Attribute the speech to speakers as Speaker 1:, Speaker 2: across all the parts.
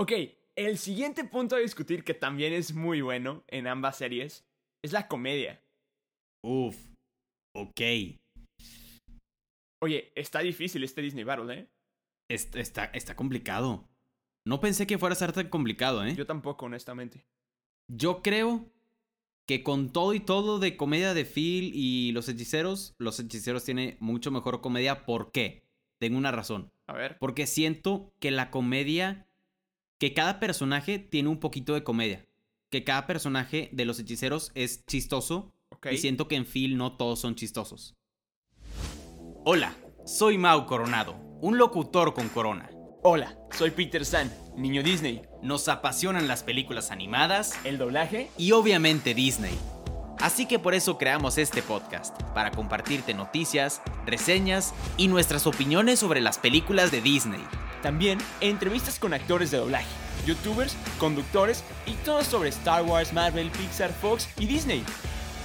Speaker 1: Ok, el siguiente punto a discutir, que también es muy bueno en ambas series, es la comedia.
Speaker 2: Uf. Ok.
Speaker 1: Oye, está difícil este Disney Battle, ¿eh?
Speaker 2: Está, está, está complicado. No pensé que fuera a ser tan complicado, ¿eh?
Speaker 1: Yo tampoco, honestamente.
Speaker 2: Yo creo que con todo y todo de comedia de Phil y los hechiceros, los hechiceros tiene mucho mejor comedia. ¿Por qué? Tengo una razón.
Speaker 1: A ver.
Speaker 2: Porque siento que la comedia, que cada personaje tiene un poquito de comedia. Que cada personaje de los hechiceros es chistoso. Y siento que en Phil no todos son chistosos. Hola, soy Mau Coronado, un locutor con corona.
Speaker 1: Hola, soy Peter San, niño Disney.
Speaker 2: Nos apasionan las películas animadas
Speaker 1: El doblaje
Speaker 2: y obviamente Disney. Así que por eso creamos este podcast, para compartirte noticias, reseñas y nuestras opiniones sobre las películas de Disney.
Speaker 1: También entrevistas con actores de doblaje, youtubers, conductores y todo sobre Star Wars, Marvel, Pixar, Fox y Disney.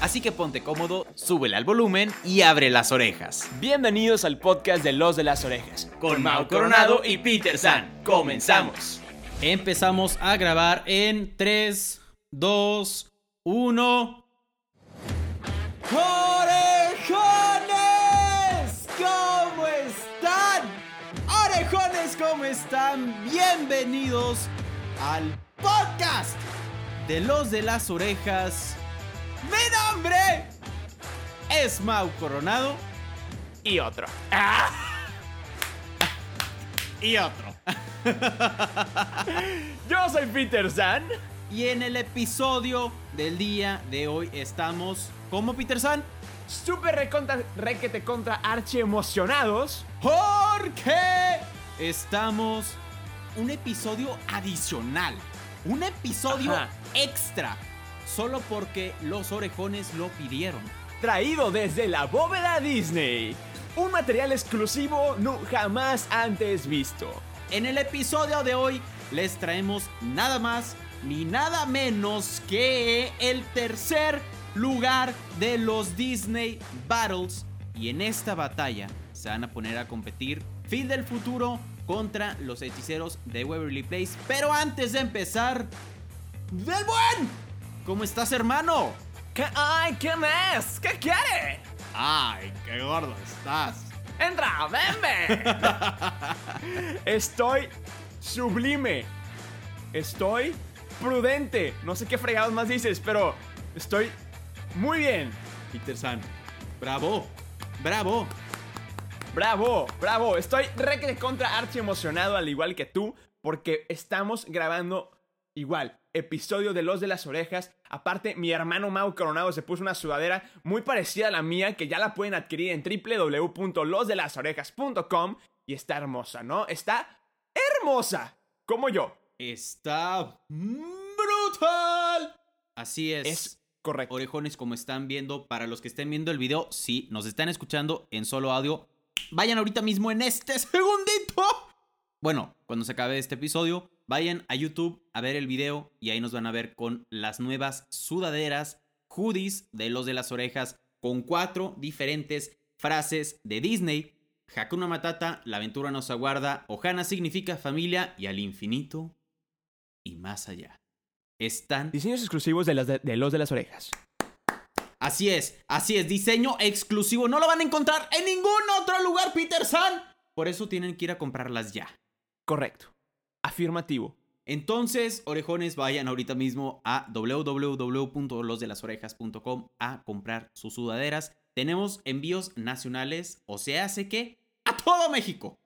Speaker 2: Así que ponte cómodo, súbele al volumen y abre las orejas.
Speaker 1: Bienvenidos al podcast de Los de las Orejas.
Speaker 2: Con Mau Coronado y Peter San. Comenzamos. Empezamos a grabar en 3, 2, 1. ¡Orejones! Están? Bienvenidos al podcast de los de las orejas. Mi nombre es Mau Coronado
Speaker 1: Y otro.
Speaker 2: y otro.
Speaker 1: Yo soy Peter San.
Speaker 2: Y en el episodio del día de hoy estamos como Peter San.
Speaker 1: Súper recontra, requete contra archi emocionados.
Speaker 2: Porque estamos un episodio adicional. Un episodio
Speaker 1: Ajá.
Speaker 2: extra. Solo porque los orejones lo pidieron.
Speaker 1: Traído desde la bóveda Disney. Un material exclusivo no jamás antes visto.
Speaker 2: En el episodio de hoy les traemos nada más ni nada menos que el tercer lugar de los Disney Battles. Y en esta batalla se van a poner a competir Phil del futuro contra los hechiceros de Waverly Place. Pero antes de empezar, ¡Del buen! ¿Cómo estás, hermano?
Speaker 1: ¿Qué, ¡Ay, qué más! ¿Qué quiere?
Speaker 2: ¡Ay, qué gordo estás!
Speaker 1: ¡Entra, venme! Estoy sublime. Estoy prudente. No sé qué fregados más dices, pero estoy muy bien.
Speaker 2: Peter San, bravo, bravo.
Speaker 1: Bravo, bravo. Estoy re contra archi emocionado, al igual que tú, porque estamos grabando igual. Episodio de Los de las Orejas. Aparte, mi hermano Mau Coronado se puso una sudadera muy parecida a la mía, que ya la pueden adquirir en www.losdelasorejas.com. Y está hermosa, ¿no? Está hermosa. Como yo.
Speaker 2: Está brutal. Así es.
Speaker 1: Es correcto.
Speaker 2: Orejones, como están viendo, para los que estén viendo el video, si nos están escuchando en solo audio, vayan ahorita mismo en este segundito. Bueno, cuando se acabe este episodio, vayan a YouTube a ver el video y ahí nos van a ver con las nuevas sudaderas, hoodies de los de las orejas, con cuatro diferentes frases de Disney. Hakuna Matata, la aventura nos aguarda, Ohana significa familia y al infinito y más allá. Están
Speaker 1: Diseños exclusivos de, de Los de las Orejas.
Speaker 2: Así es, así es, diseño exclusivo. No lo van a encontrar en ningún otro lugar, Peter San. Por eso tienen que ir a comprarlas ya.
Speaker 1: Correcto. Afirmativo.
Speaker 2: Entonces, orejones, vayan ahorita mismo a www.losdelasorejas.com a comprar sus sudaderas. Tenemos envíos nacionales, o se hace que a todo México.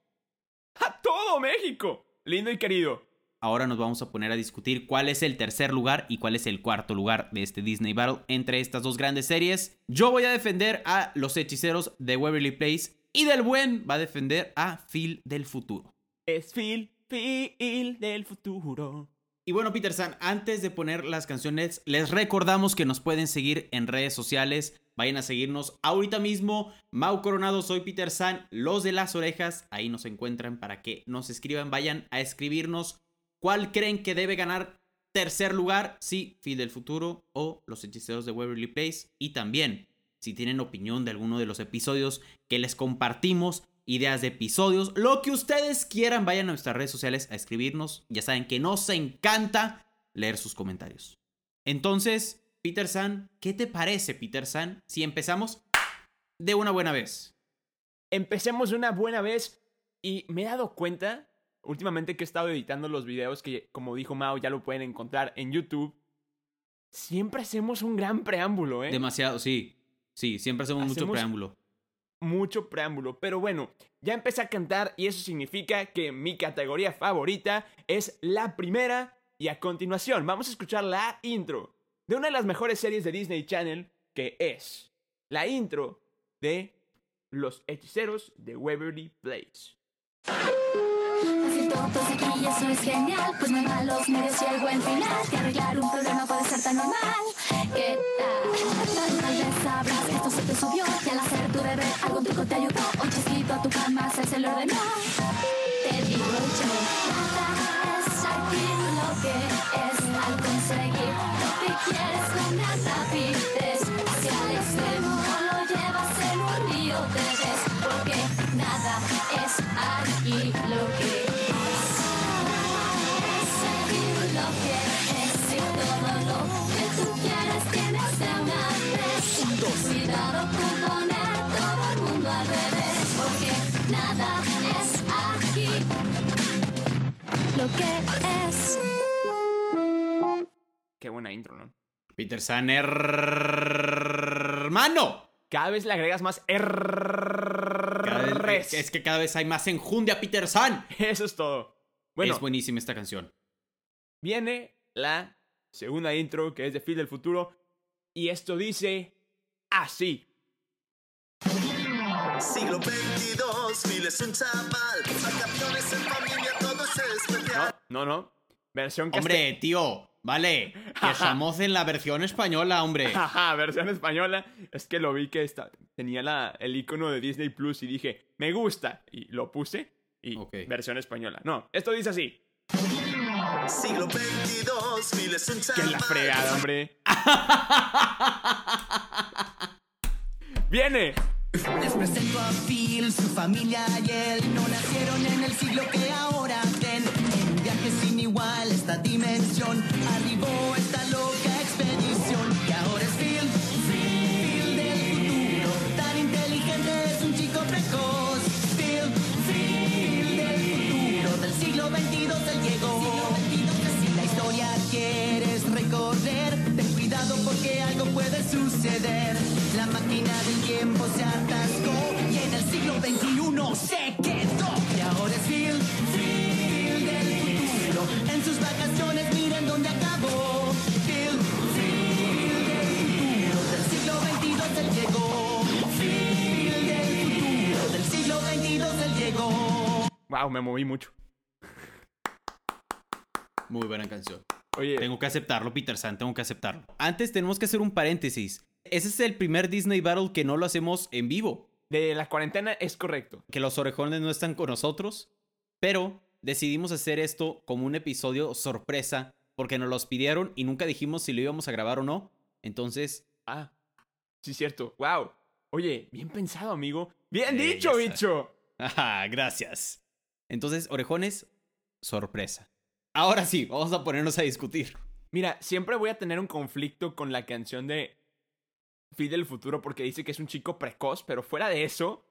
Speaker 1: ¡A todo México! Lindo y querido.
Speaker 2: Ahora nos vamos a poner a discutir cuál es el tercer lugar y cuál es el cuarto lugar de este Disney Battle entre estas dos grandes series. Yo voy a defender a los hechiceros de Waverly Place y del buen va a defender a Phil del futuro.
Speaker 1: Es Phil, Phil del futuro.
Speaker 2: Y bueno, Peter San, antes de poner las canciones, les recordamos que nos pueden seguir en redes sociales. Vayan a seguirnos ahorita mismo. Mau Coronado, soy Peter San, los de las orejas. Ahí nos encuentran para que nos escriban. Vayan a escribirnos cuál creen que debe ganar tercer lugar. Si Phil del futuro o los hechiceros de Waverly Place. Y también, si tienen opinión de alguno de los episodios que les compartimos, ideas de episodios, lo que ustedes quieran, vayan a nuestras redes sociales a escribirnos. Ya saben que nos encanta leer sus comentarios. Entonces, Peter San, ¿qué te parece, Peter San, si empezamos de una buena vez?
Speaker 1: Empecemos de una buena vez y me he dado cuenta últimamente que he estado editando los videos que, como dijo Mao, ya lo pueden encontrar en YouTube. Siempre hacemos un gran preámbulo, ¿eh?
Speaker 2: Demasiado, sí. Sí, siempre hacemos, mucho
Speaker 1: Hacemos-
Speaker 2: preámbulo.
Speaker 1: mucho preámbulo. Pero bueno, ya empecé a cantar y eso significa que mi categoría favorita es la primera. Y a continuación, vamos a escuchar la intro de una de las mejores series de Disney Channel, que es la intro de Los Hechiceros de Waverly Place.
Speaker 3: Así todos aquí y eso es genial. Pues no malos medios y hay buen final. Que arreglar un problema puede ser tan normal. ¿Qué tal? Tal vez sabrás que esto se te subió. Y al hacer tu deber algún truco te ayudó. Un chasquito a tu cama se lo ordenó Te digo yo
Speaker 1: buena intro, ¿no?
Speaker 2: Peter San, hermano.
Speaker 1: Cada vez le agregas más
Speaker 2: es que cada vez hay más enjundia, Peter San.
Speaker 1: Eso es todo. Bueno,
Speaker 2: es buenísima esta canción.
Speaker 1: viene la segunda intro que es de Phil del futuro y esto dice así.
Speaker 4: Siglo 22, Phil es un chaval, vacaciones en familia, todo es especial.
Speaker 1: No, no, no. Versión
Speaker 2: Hombre, tío, vale. Que estamos en la versión española, hombre.
Speaker 1: Jaja, versión española. Es que lo vi que esta, tenía la, el icono de Disney Plus y dije, me gusta. Y lo puse y
Speaker 2: Ok.
Speaker 1: versión española. No, esto dice así.
Speaker 4: Siglo 22, Phil es un
Speaker 1: Que la fregada, hombre. Viene.
Speaker 5: Les presento a Phil, su familia y él no nacieron en el siglo que ahora igual esta dimensión arribó esta loca expedición y ahora es Phil, Phil del futuro, tan inteligente es un chico precoz. Phil, Phil del futuro, del siglo 22 él llegó. Si la historia quieres recorrer, ten cuidado porque algo puede suceder. La máquina del tiempo se atascó y en el siglo XXI se
Speaker 1: Wow, me moví mucho.
Speaker 2: Muy buena canción.
Speaker 1: Oye,
Speaker 2: Tengo que aceptarlo, Peter San, tengo que aceptarlo. Antes tenemos que hacer un paréntesis. Ese es el primer Disney Battle que no lo hacemos en vivo.
Speaker 1: de la cuarentena es correcto.
Speaker 2: Que los orejones no están con nosotros. Pero decidimos hacer esto como un episodio sorpresa. Porque nos los pidieron y nunca dijimos si lo íbamos a grabar o no. Entonces,
Speaker 1: Ah, sí, cierto. Wow. Oye, bien pensado, amigo. Bien
Speaker 2: Eh,
Speaker 1: dicho, bicho.
Speaker 2: Ajá, gracias. Entonces, orejones, sorpresa. Ahora sí, vamos a ponernos a discutir.
Speaker 1: Mira, siempre voy a tener un conflicto con la canción de Phil del futuro porque dice que es un chico precoz, pero fuera de eso,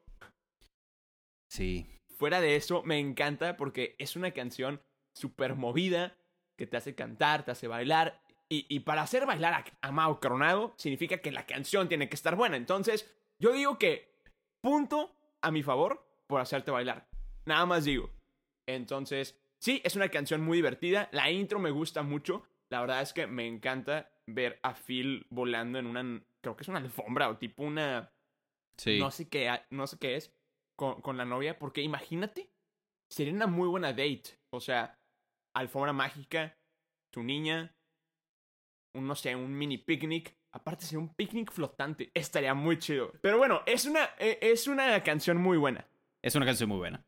Speaker 2: Sí.
Speaker 1: fuera de eso, me encanta porque es una canción súper movida que te hace cantar, te hace bailar. Y, y para hacer bailar a, a Mao Coronado significa que la canción tiene que estar buena. Entonces, yo digo que punto a mi favor por hacerte bailar. Nada más digo. Entonces, sí, es una canción muy divertida. La intro me gusta mucho. La verdad es que me encanta ver a Phil volando en una. Creo que es una alfombra o tipo una.
Speaker 2: Sí.
Speaker 1: No sé qué, no sé qué es. Con, con la novia. Porque imagínate. Sería una muy buena date. O sea, alfombra mágica. Tu niña. Un, no sé, un mini picnic. Aparte sería un picnic flotante. Estaría muy chido. Pero bueno, es una, eh, es una canción muy buena.
Speaker 2: Es una canción muy buena.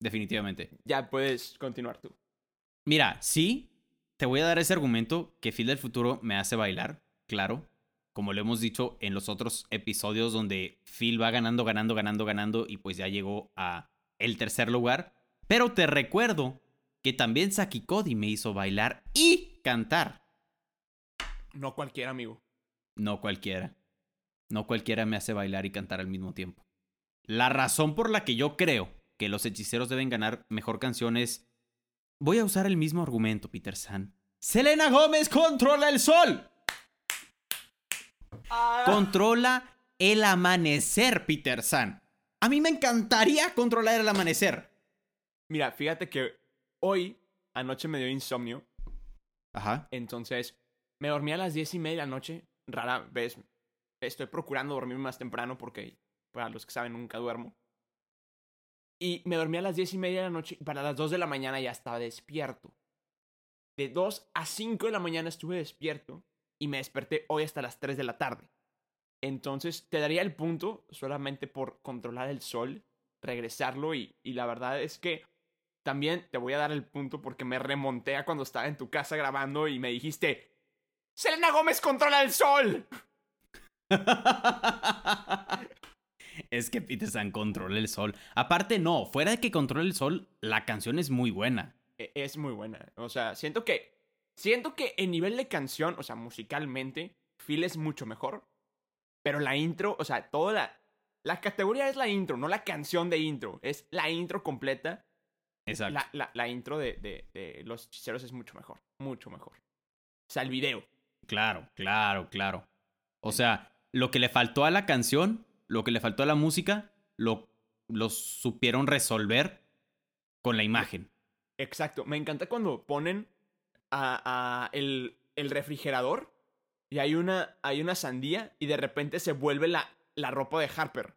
Speaker 2: Definitivamente.
Speaker 1: Ya puedes continuar tú.
Speaker 2: Mira, sí, te voy a dar ese argumento que Phil del futuro me hace bailar, claro. como lo hemos dicho en los otros episodios donde Phil va ganando, ganando, ganando, ganando y pues ya llegó a el tercer lugar. Pero te recuerdo que también Saki Cody me hizo bailar y cantar.
Speaker 1: No cualquier amigo.
Speaker 2: No cualquiera. No cualquiera me hace bailar y cantar al mismo tiempo. La razón por la que yo creo que los hechiceros deben ganar mejor canción es... Voy a usar el mismo argumento, Peter San. Selena Gómez controla el sol. Controla el amanecer, Peter San. A mí me encantaría controlar el amanecer.
Speaker 1: Mira, fíjate que hoy, anoche me dio insomnio.
Speaker 2: Ajá.
Speaker 1: Entonces, me dormí a las diez y media de la noche. Rara vez estoy procurando dormirme más temprano porque, para los que saben, nunca duermo. Y me dormí a las diez y media de la noche para las dos de la mañana ya estaba despierto. De dos a cinco de la mañana estuve despierto y me desperté hoy hasta las tres de la tarde. Entonces, te daría el punto solamente por controlar el sol, regresarlo y, y la verdad es que también te voy a dar el punto porque me remonté a cuando estaba en tu casa grabando y me dijiste, Selena Gómez controla el sol.
Speaker 2: es que Peter San controla el sol. Aparte, no, fuera de que controle el sol, la canción es muy buena.
Speaker 1: E- Es muy buena. O sea, siento que. Siento que en nivel de canción, o sea, musicalmente, Phil es mucho mejor. Pero la intro, o sea, toda la. La categoría es la intro, no la canción de intro. Es la intro completa.
Speaker 2: Exacto.
Speaker 1: La, la, la intro de, de, de Los Hechiceros es mucho mejor. Mucho mejor. O sea, el video.
Speaker 2: Claro, claro, claro. O sea, lo que le faltó a la canción, lo que le faltó a la música, lo, lo supieron resolver con la imagen.
Speaker 1: Exacto. Me encanta cuando ponen a, a el, el refrigerador y hay una, hay una sandía y de repente se vuelve la, la ropa de Harper.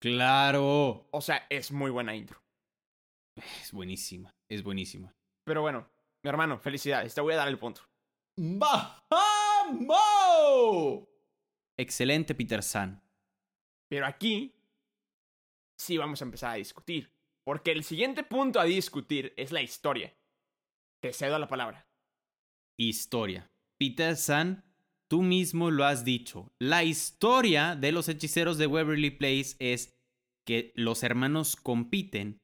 Speaker 2: Claro.
Speaker 1: O sea, es muy buena intro.
Speaker 2: Es buenísima, es buenísima.
Speaker 1: Pero bueno, mi hermano, felicidades. Te voy a dar el punto.
Speaker 2: ¡Bajamo! Excelente, Peter San.
Speaker 1: Pero aquí sí vamos a empezar a discutir. Porque el siguiente punto a discutir es la historia. Te cedo la palabra.
Speaker 2: Historia. Peter San, tú mismo lo has dicho. La historia de los hechiceros de Waverly Place es que los hermanos compiten,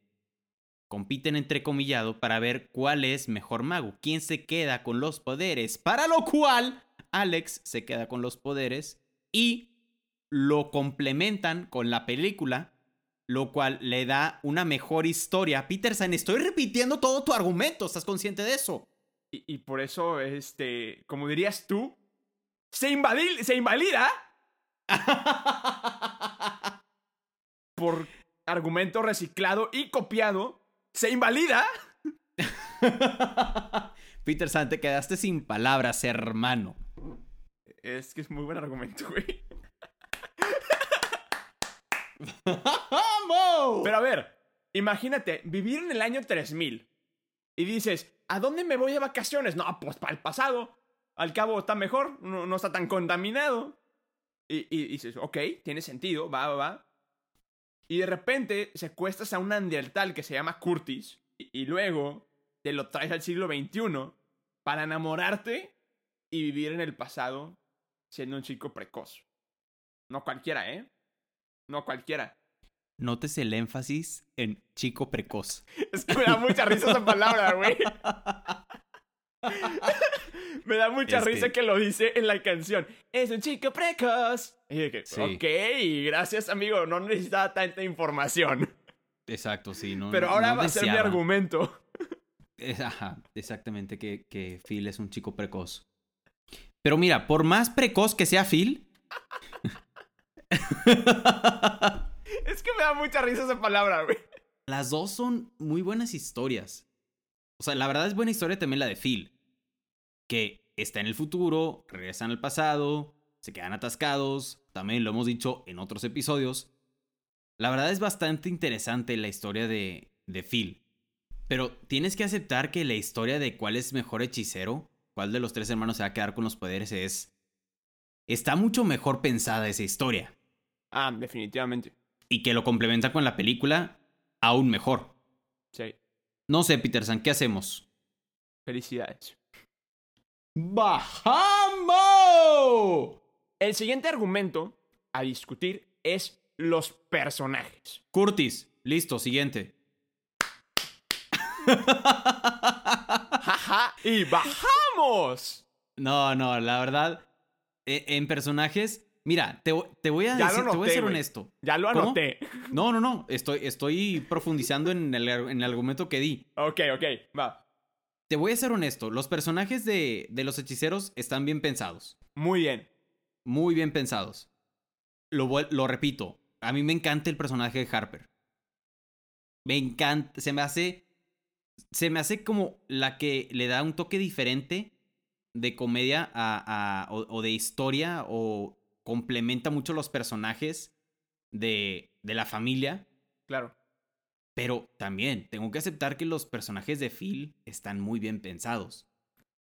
Speaker 2: compiten entrecomillado para ver cuál es mejor mago, quién se queda con los poderes. Para lo cual, Alex se queda con los poderes y lo complementan con la película, lo cual le da una mejor historia. Peterson, estoy repitiendo todo tu argumento, ¿estás consciente de eso?
Speaker 1: Y, y por eso, este, como dirías tú, se, invadil- se invalida por argumento reciclado y copiado. Se invalida.
Speaker 2: Peter San, te quedaste sin palabras, hermano.
Speaker 1: Es que es muy buen argumento, güey.
Speaker 2: ¡Vamos!
Speaker 1: Pero a ver, imagínate, vivir en el año 3000 y dices, ¿a dónde me voy de vacaciones? No, pues para el pasado. Al cabo está mejor, no, está tan contaminado. Y, y dices, ok, tiene sentido, va, va, va. Y de repente secuestras a un neandertal que se llama Curtis y, y luego te lo traes al siglo XXI para enamorarte y vivir en el pasado siendo un chico precoz. No cualquiera, ¿eh? No cualquiera.
Speaker 2: Notes el énfasis en chico precoz.
Speaker 1: Es que me da mucha risa esa palabra, güey. me da mucha
Speaker 2: Es
Speaker 1: risa
Speaker 2: que-
Speaker 1: que... lo dice en la canción. Es un chico precoz. Y
Speaker 2: Sí.
Speaker 1: ok, gracias, amigo. No necesitaba tanta información.
Speaker 2: Exacto, sí. No,
Speaker 1: Pero ahora
Speaker 2: no
Speaker 1: va a ser mi argumento.
Speaker 2: Ajá, exactamente, que, que Phil es un chico precoz. Pero mira, por más precoz que sea Phil.
Speaker 1: Es que me da mucha risa esa palabra, güey.
Speaker 2: Las dos son muy buenas historias. O sea, la verdad es buena historia también la de Phil. Que está en el futuro, regresan al pasado, se quedan atascados. También lo hemos dicho en otros episodios. La verdad es bastante interesante la historia de, de Phil. Pero tienes que aceptar que la historia de cuál es mejor hechicero, cuál de los tres hermanos se va a quedar con los poderes es... Está mucho mejor pensada esa historia.
Speaker 1: Ah, definitivamente.
Speaker 2: Y que lo complementa con la película, aún mejor.
Speaker 1: Sí.
Speaker 2: No sé, Peterson, ¿qué hacemos?
Speaker 1: Felicidades.
Speaker 2: ¡Bajamos!
Speaker 1: El siguiente argumento a discutir es los personajes.
Speaker 2: Curtis, listo, siguiente.
Speaker 1: ¡Y bajamos!
Speaker 2: No, no, la verdad, e- en personajes, mira, te, vo- te voy a
Speaker 1: Ya
Speaker 2: decir, te voy a ser honesto.
Speaker 1: Ya lo
Speaker 2: ¿Cómo?
Speaker 1: anoté.
Speaker 2: No, no, no, estoy, estoy profundizando en el, en el argumento que di.
Speaker 1: Ok, ok, va.
Speaker 2: Te voy a ser honesto, los personajes de, de los hechiceros están bien pensados,
Speaker 1: Muy bien.
Speaker 2: muy bien pensados. Lo, lo repito, a mí me encanta el personaje de Harper. Me encanta, se me hace, se me hace como la que le da un toque diferente de comedia a, a- o, o de historia o complementa mucho los personajes de, de la familia.
Speaker 1: Claro.
Speaker 2: Pero también tengo que aceptar que los personajes de Phil están muy bien pensados.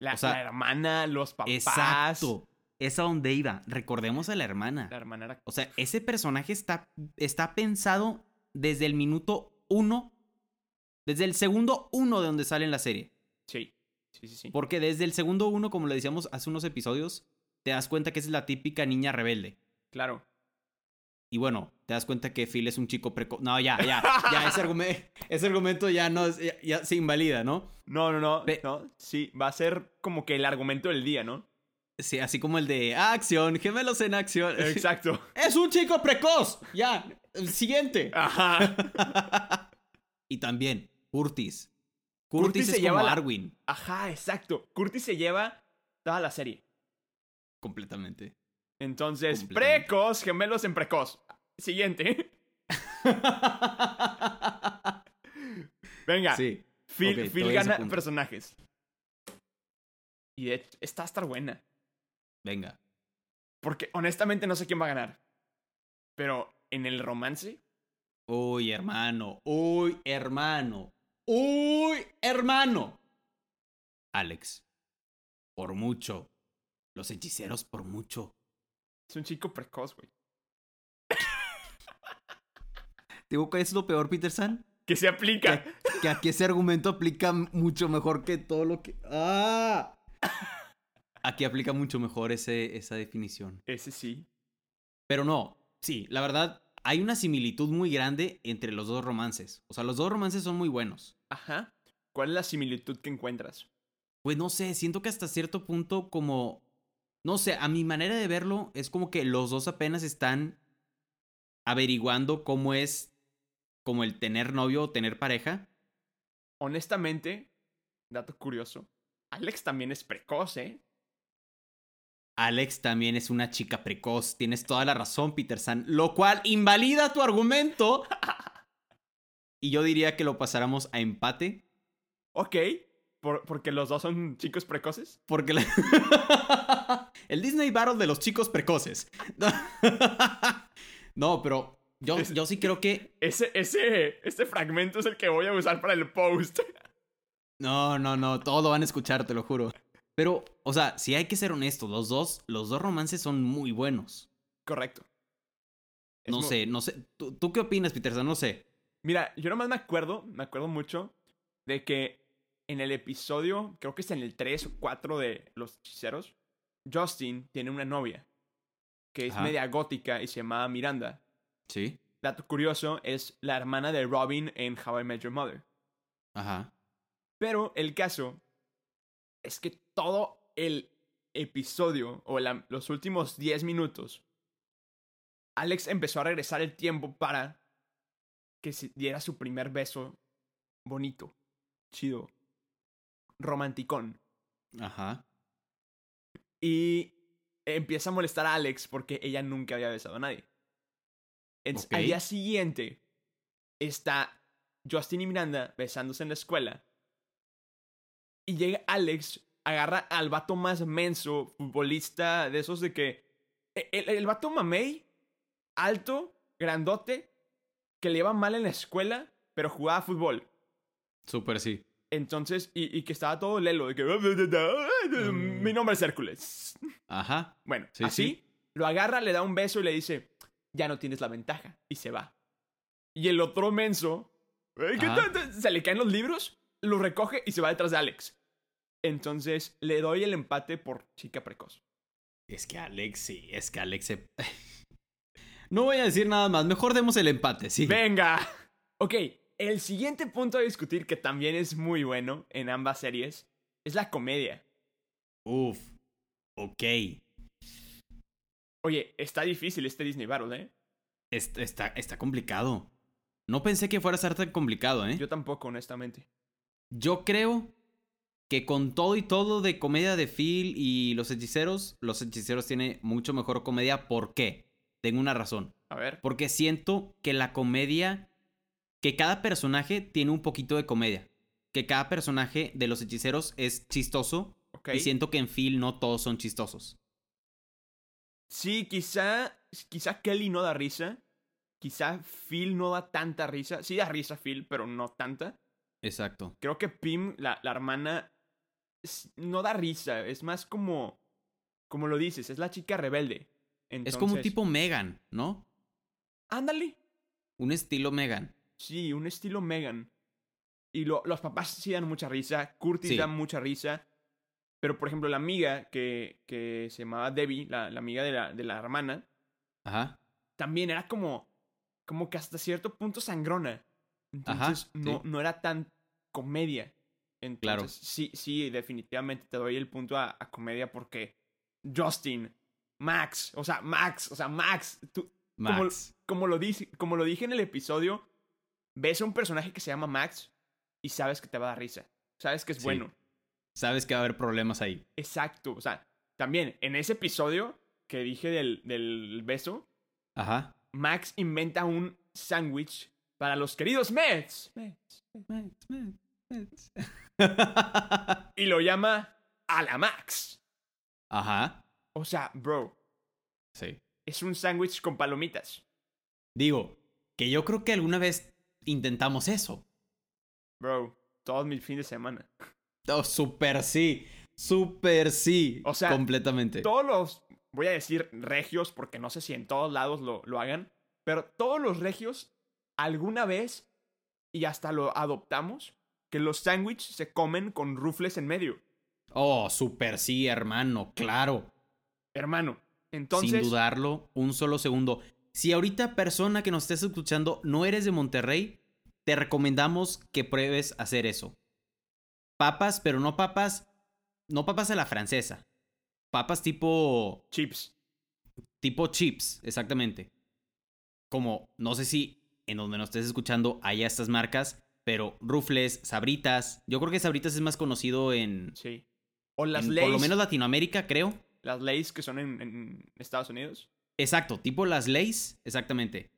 Speaker 1: La,
Speaker 2: O sea,
Speaker 1: la hermana, los papás.
Speaker 2: Exacto. Es a donde iba. Recordemos a la hermana.
Speaker 1: La hermana era...
Speaker 2: O sea, ese personaje está, está pensado desde el minuto uno, desde el segundo uno de donde sale en la serie.
Speaker 1: Sí. Sí, sí, sí.
Speaker 2: Porque desde el segundo uno, como le decíamos hace unos episodios, te das cuenta que es la típica niña rebelde.
Speaker 1: Claro.
Speaker 2: Y bueno, te das cuenta que Phil es un chico precoz. No, ya, ya, ya, ese, argumento, ese argumento ya no es- ya, ya se invalida, ¿no?
Speaker 1: No, no, no.
Speaker 2: Pe-
Speaker 1: no. Sí, va a ser como que el argumento del día, ¿no?
Speaker 2: Sí, así como el de acción, gemelos en acción.
Speaker 1: Exacto.
Speaker 2: ¡Es un chico precoz! Ya, el siguiente.
Speaker 1: Ajá.
Speaker 2: Y también, Curtis.
Speaker 1: Curtis
Speaker 2: Curtis,
Speaker 1: se
Speaker 2: es
Speaker 1: lleva
Speaker 2: como
Speaker 1: la-
Speaker 2: Arwin.
Speaker 1: Ajá, exacto. Curtis se lleva toda la serie.
Speaker 2: Completamente.
Speaker 1: Entonces,
Speaker 2: Completamente.
Speaker 1: precoz, gemelos en precoz. Siguiente. Venga.
Speaker 2: sí.
Speaker 1: Phil, Phil gana personajes. Y de hecho, está a estar buena.
Speaker 2: Venga.
Speaker 1: Porque honestamente no sé quién va a ganar. Pero en el romance,
Speaker 2: Uy, hermano. Uy, hermano. Uy, hermano. Alex. Por mucho. Los hechiceros por mucho.
Speaker 1: es un chico precoz, güey.
Speaker 2: Digo que es lo peor, Peterson.
Speaker 1: Que se aplica.
Speaker 2: Que aquí ese argumento aplica mucho mejor que todo lo que. ¡Ah! Aquí aplica mucho mejor ese, esa definición.
Speaker 1: Ese sí.
Speaker 2: Pero no, sí, la verdad, hay una similitud muy grande entre los dos romances. O sea, los dos romances son muy buenos.
Speaker 1: Ajá. ¿Cuál es la similitud que encuentras?
Speaker 2: Pues no sé, siento que hasta cierto punto como... No sé, a mi manera de verlo es como que los dos apenas están averiguando cómo es como el tener novio o tener pareja.
Speaker 1: Honestamente, dato curioso, Alex también es precoz, ¿eh?
Speaker 2: Alex también es una chica precoz, tienes toda la razón, Peter San, lo cual invalida tu argumento. Y yo diría que lo pasáramos a empate.
Speaker 1: Ok. Por- porque los dos son chicos precoces.
Speaker 2: Porque la- el Disney Battle de los chicos precoces. No, pero yo,
Speaker 1: Es-
Speaker 2: yo sí creo que.
Speaker 1: Ese, ese, fragmento es el que voy a usar para el post.
Speaker 2: No, no, no, todo lo van a escuchar, te lo juro. Pero, o sea, sí hay que ser honestos, los dos, los dos romances son muy buenos.
Speaker 1: Correcto. Es
Speaker 2: No sé, no sé. ¿Tú, tú qué opinas, Peterson? No sé.
Speaker 1: Mira, yo nomás me acuerdo, me acuerdo mucho de que en el episodio, creo que es en el 3 o 4 de Los Hechiceros, Justin tiene una novia que es
Speaker 2: Ajá.
Speaker 1: media gótica y se llama Miranda.
Speaker 2: Sí.
Speaker 1: Dato curioso, es la hermana de Robin en How I Met Your Mother.
Speaker 2: Ajá.
Speaker 1: Pero el caso es que todo el episodio o la- los últimos 10 minutos, Alex empezó a regresar el tiempo para que se diera su primer beso bonito, chido, romanticón.
Speaker 2: Ajá.
Speaker 1: Y empieza a molestar a Alex porque ella nunca había besado a nadie. Entonces. Al día siguiente está Justin y Miranda besándose en la escuela. Y llega Alex, agarra al vato más menso, futbolista, de esos de que... e, El, el vato mamey, alto, grandote, que le iba mal en la escuela, pero jugaba fútbol.
Speaker 2: Súper sí.
Speaker 1: Entonces, y, y que estaba todo lelo, de que... Mi nombre es Hércules.
Speaker 2: Ajá.
Speaker 1: Bueno,
Speaker 2: Sí,
Speaker 1: así
Speaker 2: sí.
Speaker 1: lo agarra, le da un beso y le dice, ya no tienes la ventaja. Y se va. Y el otro menso, "Eh, ¿qué
Speaker 2: Ajá.
Speaker 1: tal? se le caen los libros, lo recoge y se va detrás de Alex. Entonces le doy el empate por chica precoz.
Speaker 2: Es que Alex, sí, es que Alex se... No voy a decir nada más, mejor demos el empate, sí.
Speaker 1: Venga. Ok, el siguiente punto a discutir que también es muy bueno en ambas series es la comedia.
Speaker 2: Uf, ok.
Speaker 1: Oye, está difícil este Disney Battle, ¿eh?
Speaker 2: Est- Está, está complicado. No pensé que fuera a ser tan complicado, ¿eh?
Speaker 1: Yo tampoco, honestamente.
Speaker 2: Yo creo que con todo y todo de comedia de Phil y los hechiceros, los hechiceros tiene mucho mejor comedia. ¿Por qué? Tengo una razón.
Speaker 1: A ver.
Speaker 2: Porque siento que la comedia, que cada personaje tiene un poquito de comedia. Que cada personaje de los hechiceros es chistoso. Y siento que en Phil no todos son chistosos.
Speaker 1: Sí, quizá, quizá Kelly no da risa. Quizá Phil no da tanta risa. Sí da risa Phil, pero no tanta.
Speaker 2: Exacto.
Speaker 1: Creo que Pim, la, la hermana, no da risa. Es más como, como lo dices, es la chica rebelde.
Speaker 2: Es como un tipo Megan, ¿no?
Speaker 1: Ándale.
Speaker 2: Un estilo Megan.
Speaker 1: Sí, un estilo Megan. Y lo- los papás sí dan mucha risa. Curtis
Speaker 2: Sí.
Speaker 1: da mucha risa. Pero, por ejemplo, la amiga que, que se llamaba Debbie, la, la amiga de la, de la hermana,
Speaker 2: Ajá.
Speaker 1: también era como, como que hasta cierto punto sangrona.
Speaker 2: Ajá,
Speaker 1: Entonces, no,
Speaker 2: sí.
Speaker 1: no era tan comedia. Entonces,
Speaker 2: Claro.
Speaker 1: sí, sí, definitivamente te doy el punto a, a comedia porque Justin, Max, o sea, Max, o sea, Max, tú,
Speaker 2: Max.
Speaker 1: como lo, como lo dije en el episodio, ves a un personaje que se llama Max y sabes que te va a dar risa. Sabes que es
Speaker 2: Sí.
Speaker 1: bueno.
Speaker 2: Sabes que va a haber problemas ahí.
Speaker 1: Exacto. O sea, también en ese episodio que dije del, del beso,
Speaker 2: Ajá.
Speaker 1: Max inventa un sándwich para los queridos Mets. Y lo llama a la Max.
Speaker 2: Ajá.
Speaker 1: O sea, bro,
Speaker 2: Sí.
Speaker 1: es un sándwich con palomitas.
Speaker 2: Digo, que yo creo que alguna vez intentamos eso.
Speaker 1: Bro, todos mis fines de semana.
Speaker 2: Oh, super sí. Super sí.
Speaker 1: O sea,
Speaker 2: completamente.
Speaker 1: Todos los, voy a decir regios, porque no sé si en todos lados lo, lo hagan, pero todos los regios alguna vez, y hasta lo adoptamos, que los sándwiches se comen con rufles en medio.
Speaker 2: Oh, super sí, hermano. Claro.
Speaker 1: Hermano, entonces...
Speaker 2: Sin dudarlo, un solo segundo. Si ahorita, persona que nos estés escuchando, no eres de Monterrey, te recomendamos que pruebes hacer eso. Papas, pero no papas. No papas a la francesa. Papas tipo.
Speaker 1: Chips.
Speaker 2: Tipo chips, exactamente. Como, no sé si en donde nos estés escuchando haya estas marcas, pero Rufles, Sabritas. Yo creo que Sabritas es más conocido en.
Speaker 1: Sí. O las
Speaker 2: en por lo menos Latinoamérica, creo.
Speaker 1: Las leyes que son en, en Estados Unidos.
Speaker 2: Exacto, tipo las Lays, exactamente.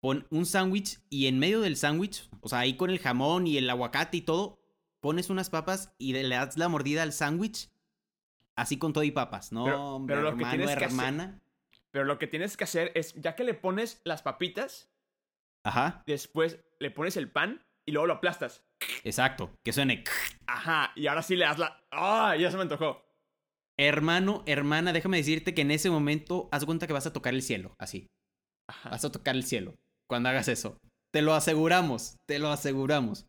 Speaker 2: Pon un sándwich y en medio del sándwich, o sea, ahí con el jamón y el aguacate y todo, pones unas papas y le das la mordida al sándwich. Así con todo y papas, ¿no?
Speaker 1: Pero-
Speaker 2: hombre,
Speaker 1: pero lo que
Speaker 2: hermano,
Speaker 1: tienes que hacer-
Speaker 2: hermana.
Speaker 1: Pero lo que tienes que hacer es, ya que le pones las papitas,
Speaker 2: Ajá,
Speaker 1: después le pones el pan y luego lo aplastas.
Speaker 2: exacto, que suene.
Speaker 1: Ajá, y ahora sí le das la... ¡Ah! ya se me antojó.
Speaker 2: Hermano, hermana, déjame decirte que en ese momento haz cuenta que vas a tocar el cielo, así.
Speaker 1: Ajá.
Speaker 2: Vas a tocar el cielo cuando hagas eso. Te lo aseguramos, te lo aseguramos.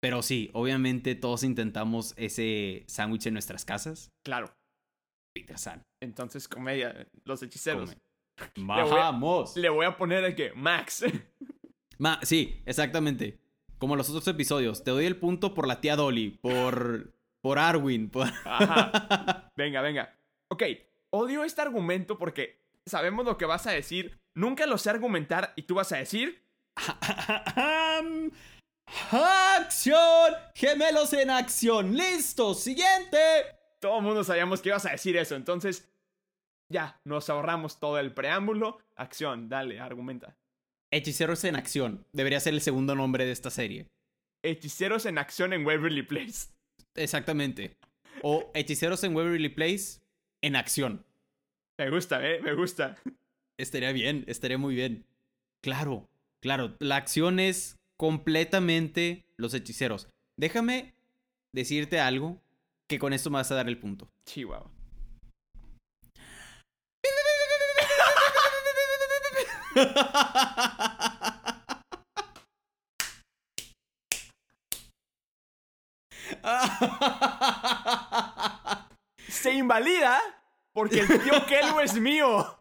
Speaker 2: Pero sí, obviamente todos intentamos ese sándwich en nuestras casas.
Speaker 1: Claro.
Speaker 2: Peter San.
Speaker 1: Entonces, comedia, los hechiceros.
Speaker 2: Come.
Speaker 1: Le voy a-
Speaker 2: Vamos.
Speaker 1: Le voy a poner el que Max.
Speaker 2: Ma- sí, exactamente. Como los otros episodios. Te doy el punto por la tía Dolly, por, por Arwin, por...
Speaker 1: Ajá. Venga, venga. Ok, odio este argumento porque sabemos lo que vas a decir. Nunca lo sé argumentar y tú vas a decir...
Speaker 2: ¡Acción! ¡Gemelos en acción! ¡Listo! ¡Siguiente!
Speaker 1: Todo el mundo sabíamos que ibas a decir eso. Entonces, ya, nos ahorramos todo el preámbulo. Acción, dale, argumenta.
Speaker 2: Hechiceros en acción. Debería ser el segundo nombre de esta serie.
Speaker 1: Hechiceros en acción en Waverly Place.
Speaker 2: Exactamente. O Hechiceros en Waverly Place en acción.
Speaker 1: Me gusta, ¿eh? Me gusta.
Speaker 2: Estaría bien, estaría muy bien. Claro, claro. La acción es completamente los hechiceros. Déjame decirte algo que con esto me vas a dar el punto.
Speaker 1: Chihuahua. Se invalida Porque el tío Kelbo es mío.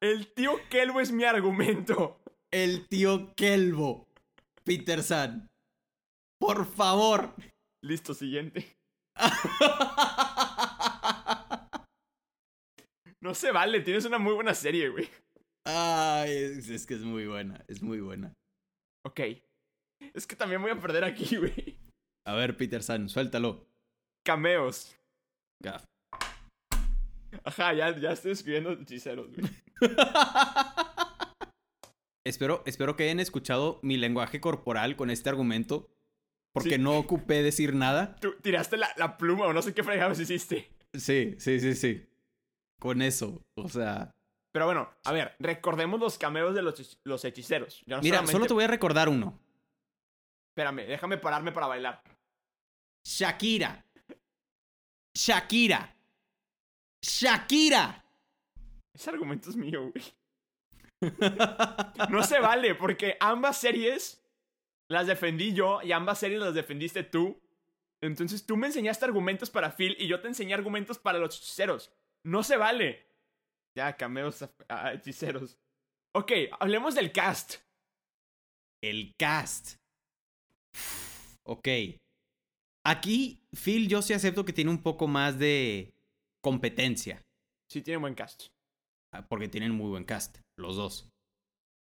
Speaker 1: El tío Kelbo es mi argumento.
Speaker 2: El tío Kelbo. Peter San. Por favor.
Speaker 1: Listo, siguiente. No se vale, tienes una muy buena serie, güey.
Speaker 2: Ay, es, es que es muy buena, es muy buena.
Speaker 1: Ok. Es que también voy a perder aquí, güey.
Speaker 2: A ver, Peter San, suéltalo.
Speaker 1: Cameos.
Speaker 2: Gaf.
Speaker 1: Ajá, ya, ya estoy escribiendo hechiceros, güey.
Speaker 2: Espero, espero que hayan escuchado mi lenguaje corporal con este argumento. Porque
Speaker 1: Sí.
Speaker 2: no ocupé decir nada.
Speaker 1: Tú tiraste la, la pluma o no sé qué fregados hiciste.
Speaker 2: Sí, sí, sí, sí. Con eso. O sea.
Speaker 1: Pero bueno, a ver, recordemos los cameos de los, los hechiceros. No
Speaker 2: Mira,
Speaker 1: solamente-
Speaker 2: solo te voy a recordar uno.
Speaker 1: Espérame, déjame pararme para bailar.
Speaker 2: Shakira. Shakira. Shakira.
Speaker 1: Ese argumento es mío, güey. No se vale, porque ambas series las defendí yo y ambas series las defendiste tú. Entonces tú me enseñaste argumentos para Phil y yo te enseñé argumentos para los hechiceros. No se vale. Ya, cameos a, a hechiceros. Ok, hablemos del cast.
Speaker 2: El cast. Ok. Aquí, Phil, yo sí acepto que tiene un poco más de competencia.
Speaker 1: Sí, tiene buen cast.
Speaker 2: ah, Porque tienen muy buen cast, los dos.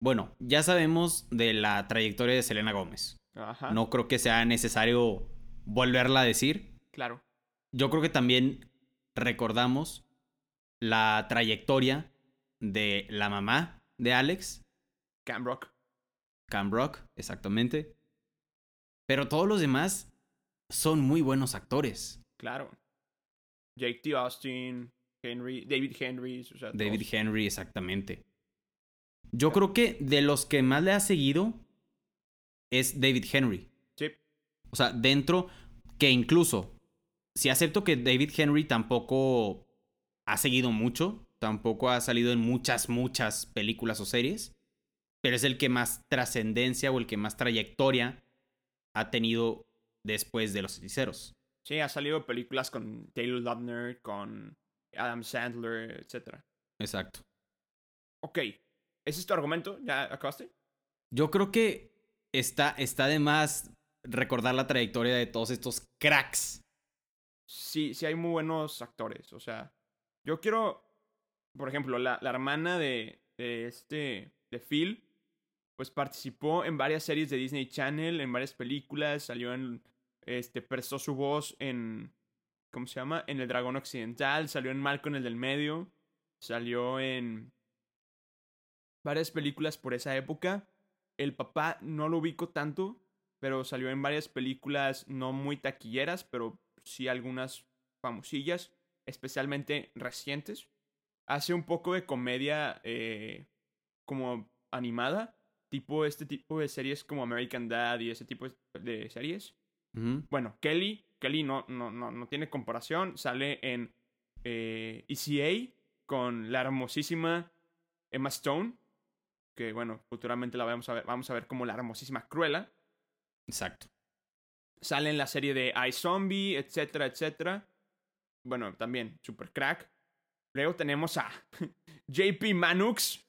Speaker 2: Bueno, ya sabemos de la trayectoria de Selena Gómez.
Speaker 1: Ajá.
Speaker 2: No creo que sea necesario volverla a decir.
Speaker 1: Claro.
Speaker 2: Yo creo que también recordamos la trayectoria de la mamá de Alex,
Speaker 1: Cam Rock.
Speaker 2: Cam Rock, exactamente. Pero todos los demás son muy buenos actores.
Speaker 1: Claro. Jake T. Austin, Henry, David Henry, o sea,
Speaker 2: David
Speaker 1: todos.
Speaker 2: Henry, exactamente. Yo creo que de los que más le ha seguido es David Henry.
Speaker 1: Sí,
Speaker 2: O sea, dentro que incluso, si acepto que David Henry tampoco ha seguido mucho, tampoco ha salido en muchas, muchas películas o series, pero es el que más trascendencia o el que más trayectoria ha tenido después de los hechiceros.
Speaker 1: sí, ha salido películas con Taylor Lautner, con Adam Sandler, etc.
Speaker 2: Exacto.
Speaker 1: Ok, ¿ese es tu argumento? ¿Ya acabaste?
Speaker 2: Yo creo que está, está de más recordar la trayectoria de todos estos cracks.
Speaker 1: Sí, sí hay muy buenos actores, o sea, yo quiero, por ejemplo, la, la hermana de, de este, de Phil, pues participó en varias series de Disney Channel, en varias películas, salió en, este, prestó su voz en, ¿cómo se llama? En El Dragón Occidental, salió en Malcolm el del Medio, salió en varias películas por esa época. El papá no lo ubico tanto, pero salió en varias películas no muy taquilleras, pero sí algunas famosillas, especialmente recientes. Hace un poco de comedia eh, como animada, tipo este tipo de series como American Dad y ese tipo de series. Bueno, Kelly, Kelly no, no, no, no tiene comparación, sale en eh, ECA con la hermosísima Emma Stone, que bueno, futuramente la vamos a ver, vamos a ver como la hermosísima Cruella.
Speaker 2: Exacto.
Speaker 1: Sale en la serie de iZombie, etcétera, etcétera. Bueno, también, super crack. Luego tenemos a JP Manux,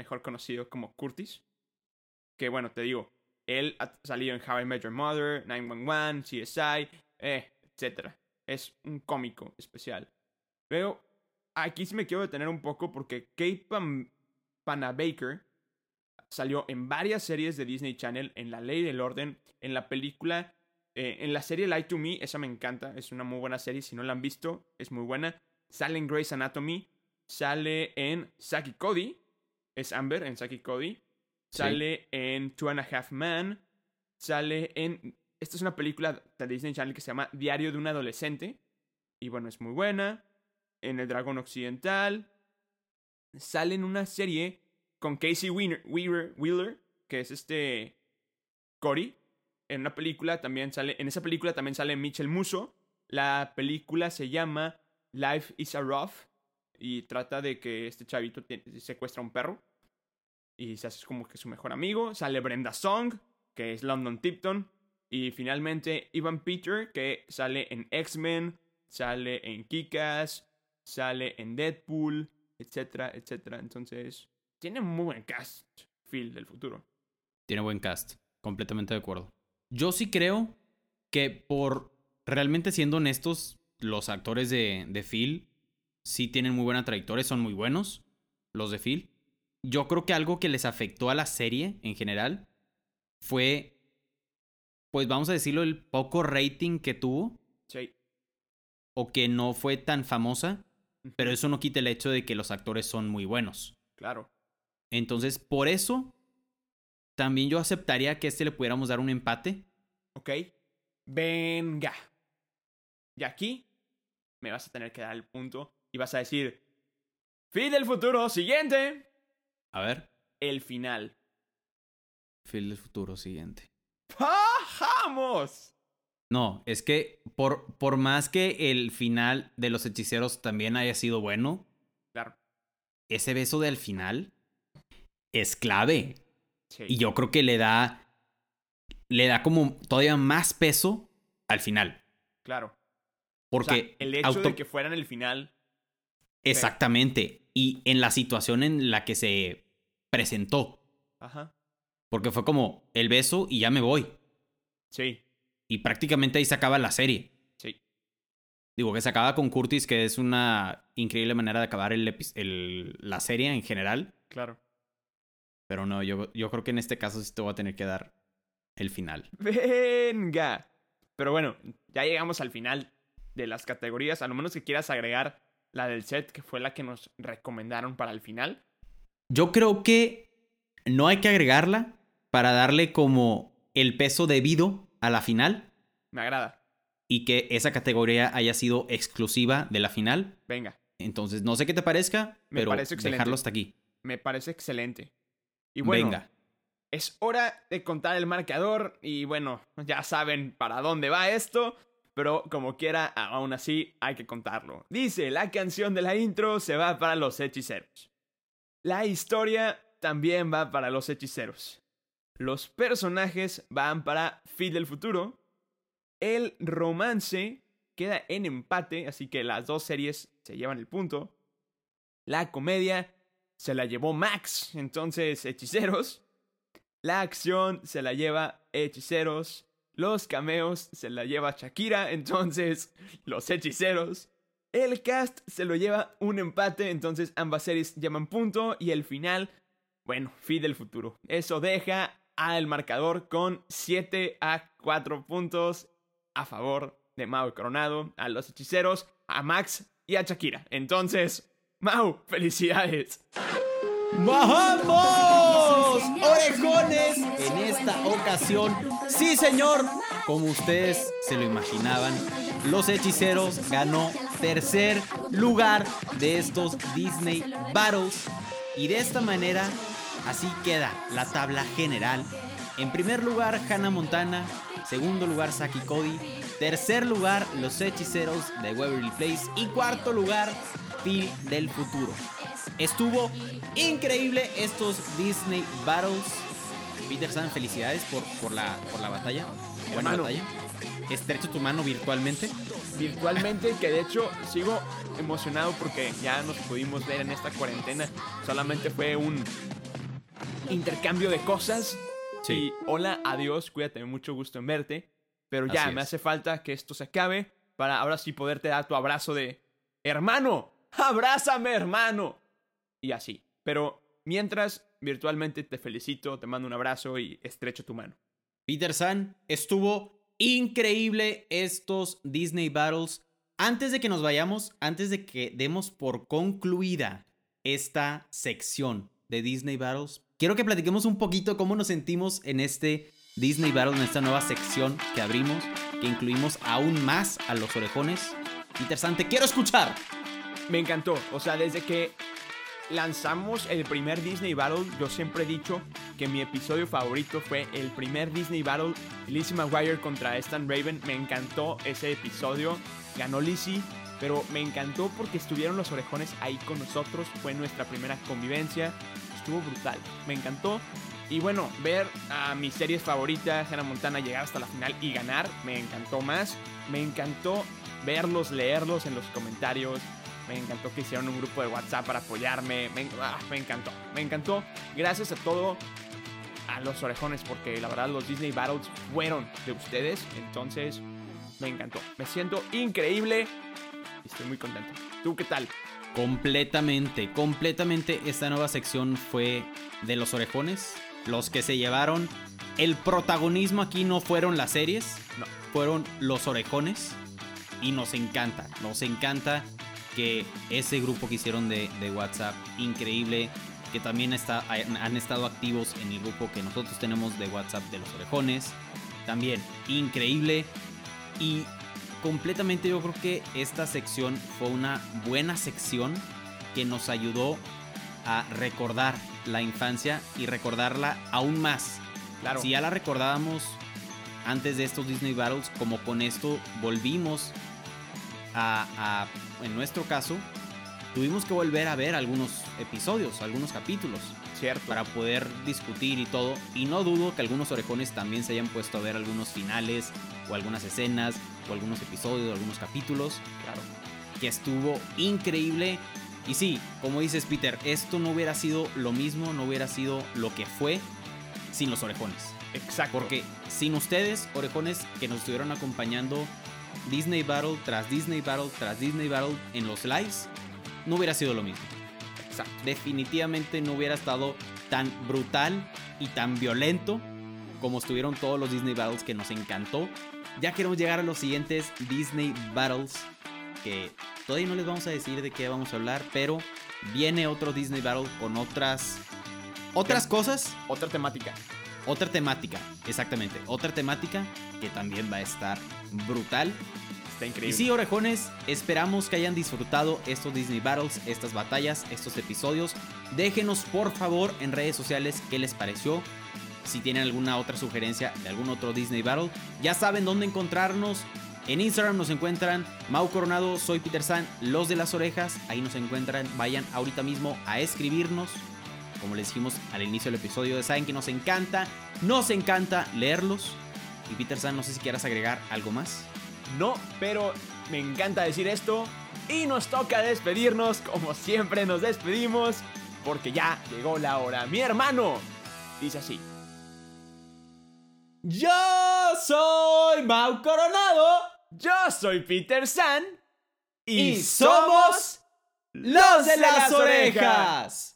Speaker 1: mejor conocido como Curtis. Que bueno, te digo, él ha salido en How I Met Your Mother, 911, CSI, eh, etcétera. Es un cómico especial. Luego, aquí sí me quiero detener un poco porque Kate Pam- Panabaker salió en varias series de Disney Channel, en La Ley del Orden, en la película, eh, en la serie Lie to Me, esa me encanta, es una muy buena serie, si no la han visto, es muy buena. Sale en Grey's Anatomy, sale en Saki Cody, es Amber en Saki Cody, Sale en Two and a Half Man, sale en... Esta es una película de Disney Channel que se llama Diario de un Adolescente, y bueno, es muy buena. En El Dragón Occidental, sale en una serie con Casey Weaver, Wheeler, que es este Cory. En una película también sale, en esa película también sale Mitchell Musso. La película se llama Life is a Rough y trata de que este chavito secuestra a un perro y se hace como que su mejor amigo. Sale Brenda Song, que es London Tipton. Y finalmente Ivan Peter, que sale en X-Men, sale en Kikas, sale en Deadpool, etcétera, etcétera. Entonces, tiene muy buen cast, Phil del futuro.
Speaker 2: Tiene buen cast. Completamente de acuerdo. Yo sí creo que por realmente siendo honestos, los actores de, de Phil sí tienen muy buena trayectoria, son muy buenos, los de Phil. Yo creo que algo que les afectó a la serie en general fue, pues vamos a decirlo, el poco rating que tuvo
Speaker 1: Sí.
Speaker 2: o que no fue tan famosa, pero eso no quita el hecho de que los actores son muy buenos.
Speaker 1: Claro.
Speaker 2: Entonces, por eso, también yo aceptaría que a este le pudiéramos dar un empate.
Speaker 1: Ok. Venga. Y aquí me vas a tener que dar el punto y vas a decir, Phil del futuro, siguiente.
Speaker 2: A ver,
Speaker 1: El final.
Speaker 2: Phil del futuro siguiente.
Speaker 1: ¡Bajamos!
Speaker 2: No, es que por, por más que el final de los hechiceros también haya sido bueno,
Speaker 1: Claro.
Speaker 2: ese beso del final es clave.
Speaker 1: Sí.
Speaker 2: Y yo creo que le da. Le da como todavía más peso al final.
Speaker 1: Claro. O sea,
Speaker 2: Porque.
Speaker 1: el hecho
Speaker 2: auto-
Speaker 1: de que fueran el final.
Speaker 2: Exactamente. Y en la situación en la que se presentó.
Speaker 1: Ajá.
Speaker 2: Porque fue como el beso y ya me voy.
Speaker 1: Sí.
Speaker 2: Y prácticamente ahí se acaba la serie.
Speaker 1: Sí.
Speaker 2: Digo, que se acaba con Curtis, que es una increíble manera de acabar el la serie en general.
Speaker 1: Claro.
Speaker 2: Pero no, yo, yo creo que en este caso sí te voy a tener que dar el final.
Speaker 1: Venga. Pero bueno, ya llegamos al final de las categorías. A lo menos que quieras agregar la del set, que fue la que nos recomendaron para el final.
Speaker 2: Yo creo que no hay que agregarla para darle como el peso debido a la final
Speaker 1: Me agrada.
Speaker 2: y que esa categoría haya sido exclusiva de la final.
Speaker 1: Venga.
Speaker 2: Entonces, no sé qué te parezca,
Speaker 1: Me
Speaker 2: pero
Speaker 1: parece excelente.
Speaker 2: dejarlo hasta aquí.
Speaker 1: Me parece excelente. Y bueno,
Speaker 2: Venga.
Speaker 1: es hora de contar el marcador. Y bueno, ya saben para dónde va esto. Pero como quiera, aún así hay que contarlo. Dice, la canción de la intro se va para los hechiceros. La historia también va para los hechiceros. Los personajes van para Phil del futuro. El romance queda en empate, así que las dos series se llevan el punto. La comedia se la llevó Max, entonces hechiceros. La acción se la lleva hechiceros. Los cameos se la lleva Shakira, entonces los hechiceros. El cast se lo lleva un empate, entonces ambas series llevan punto. Y el final, bueno, fin del futuro. Eso deja al marcador con 7 a 4 puntos a favor de Mau Coronado, a los hechiceros, a Max y a Shakira. Entonces, Mau, felicidades.
Speaker 2: ¡Bajamos! ¡Orejones! En esta ocasión, sí señor, como ustedes se lo imaginaban, los hechiceros ganó tercer lugar de estos Disney Battles. Y de esta manera, así queda la tabla general. En primer lugar, Hannah Montana. Segundo lugar, Saki Cody. Tercer lugar, los hechiceros de Waverly Place. Y cuarto lugar, Phil del futuro. Estuvo increíble estos Disney Battles. Peter San, felicidades por, por, la, por la batalla. Buena
Speaker 1: Hermano.
Speaker 2: batalla. Estrecho tu mano virtualmente.
Speaker 1: virtualmente, que de hecho sigo emocionado porque ya nos pudimos ver en esta cuarentena. Solamente fue un intercambio de cosas.
Speaker 2: Sí.
Speaker 1: Y hola, adiós, cuídate, mucho gusto en verte. Pero ya, me hace falta que esto se acabe para ahora sí poderte dar tu abrazo de hermano, abrázame hermano. Y así. Pero mientras, virtualmente te felicito, te mando un abrazo y estrecho tu mano.
Speaker 2: Peter San, estuvo increíble estos Disney Battles. Antes de que nos vayamos, antes de que demos por concluida esta sección de Disney Battles, quiero que platiquemos un poquito cómo nos sentimos en este Disney Battle, en esta nueva sección que abrimos, que incluimos aún más a los orejones. Peter San, te quiero escuchar.
Speaker 1: Me encantó. O sea, desde que lanzamos el primer Disney Battle, yo siempre he dicho que mi episodio favorito fue el primer Disney Battle, Lizzie McGuire contra Stan Raven. Me encantó ese episodio. Ganó Lizzie, pero me encantó porque estuvieron los orejones ahí con nosotros. Fue nuestra primera convivencia. Estuvo brutal. Me encantó. Y bueno, ver a mis series favoritas, Hannah Montana, llegar hasta la final y ganar, me encantó más. Me encantó verlos, leerlos en los comentarios. Me encantó que hicieron un grupo de WhatsApp para apoyarme. Me, ah, me encantó, me encantó. Gracias a todo a los orejones porque la verdad los Disney Battles fueron de ustedes. Entonces me encantó. Me siento increíble y estoy muy contento. ¿Tú qué tal?
Speaker 2: Completamente, completamente esta nueva sección fue de los orejones. Los que se llevaron el protagonismo aquí no fueron las series,
Speaker 1: No.
Speaker 2: fueron los orejones. Y nos encanta, nos encanta que ese grupo que hicieron de, de WhatsApp, increíble, que también está, han estado activos en el grupo que nosotros tenemos de WhatsApp de los orejones. También increíble. Y completamente yo creo que esta sección fue una buena sección que nos ayudó a recordar la infancia y recordarla aún más.
Speaker 1: Claro.
Speaker 2: Si ya la recordábamos antes de estos Disney Battles, como con esto volvimos a, a- en nuestro caso, tuvimos que volver a ver algunos episodios, algunos capítulos,
Speaker 1: Cierto.
Speaker 2: para poder discutir y todo. Y no dudo que algunos orejones también se hayan puesto a ver algunos finales, o algunas escenas, o algunos episodios, o algunos capítulos
Speaker 1: Claro.
Speaker 2: que estuvo increíble. Y sí, como dices Peter, esto no hubiera sido lo mismo, no hubiera sido lo que fue sin los orejones.
Speaker 1: Exacto.
Speaker 2: Porque sin ustedes, orejones que nos estuvieron acompañando Disney Battle tras Disney Battle tras Disney Battle en los lives, no hubiera sido lo mismo.
Speaker 1: Exacto.
Speaker 2: Definitivamente no hubiera estado tan brutal y tan violento como estuvieron todos los Disney Battles que nos encantó. Ya queremos llegar a los siguientes Disney Battles que todavía no les vamos a decir de qué vamos a hablar, pero viene otro Disney Battle con otras otras cosas,
Speaker 1: Otra temática.
Speaker 2: Otra temática, exactamente, otra temática que también va a estar brutal.
Speaker 1: Está
Speaker 2: Y
Speaker 1: increíble.
Speaker 2: sí, orejones, esperamos que hayan disfrutado estos Disney Battles, estas batallas, estos episodios. Déjenos por favor en redes sociales qué les pareció. Si tienen alguna otra sugerencia de algún otro Disney Battle, ya saben dónde encontrarnos. En Instagram nos encuentran Mau Coronado, soy Peter San, los de las orejas. Ahí nos encuentran. Vayan ahorita mismo a escribirnos. Como les dijimos al inicio del episodio, saben que nos encanta, nos encanta leerlos. Y Peter San, no sé si quieras agregar algo más.
Speaker 1: No, pero me encanta decir esto. Y nos toca despedirnos como siempre nos despedimos. Porque ya llegó la hora. Mi hermano dice así.
Speaker 2: Yo soy Mau Coronado
Speaker 1: Yo soy Peter San.
Speaker 2: y somos los de las orejas.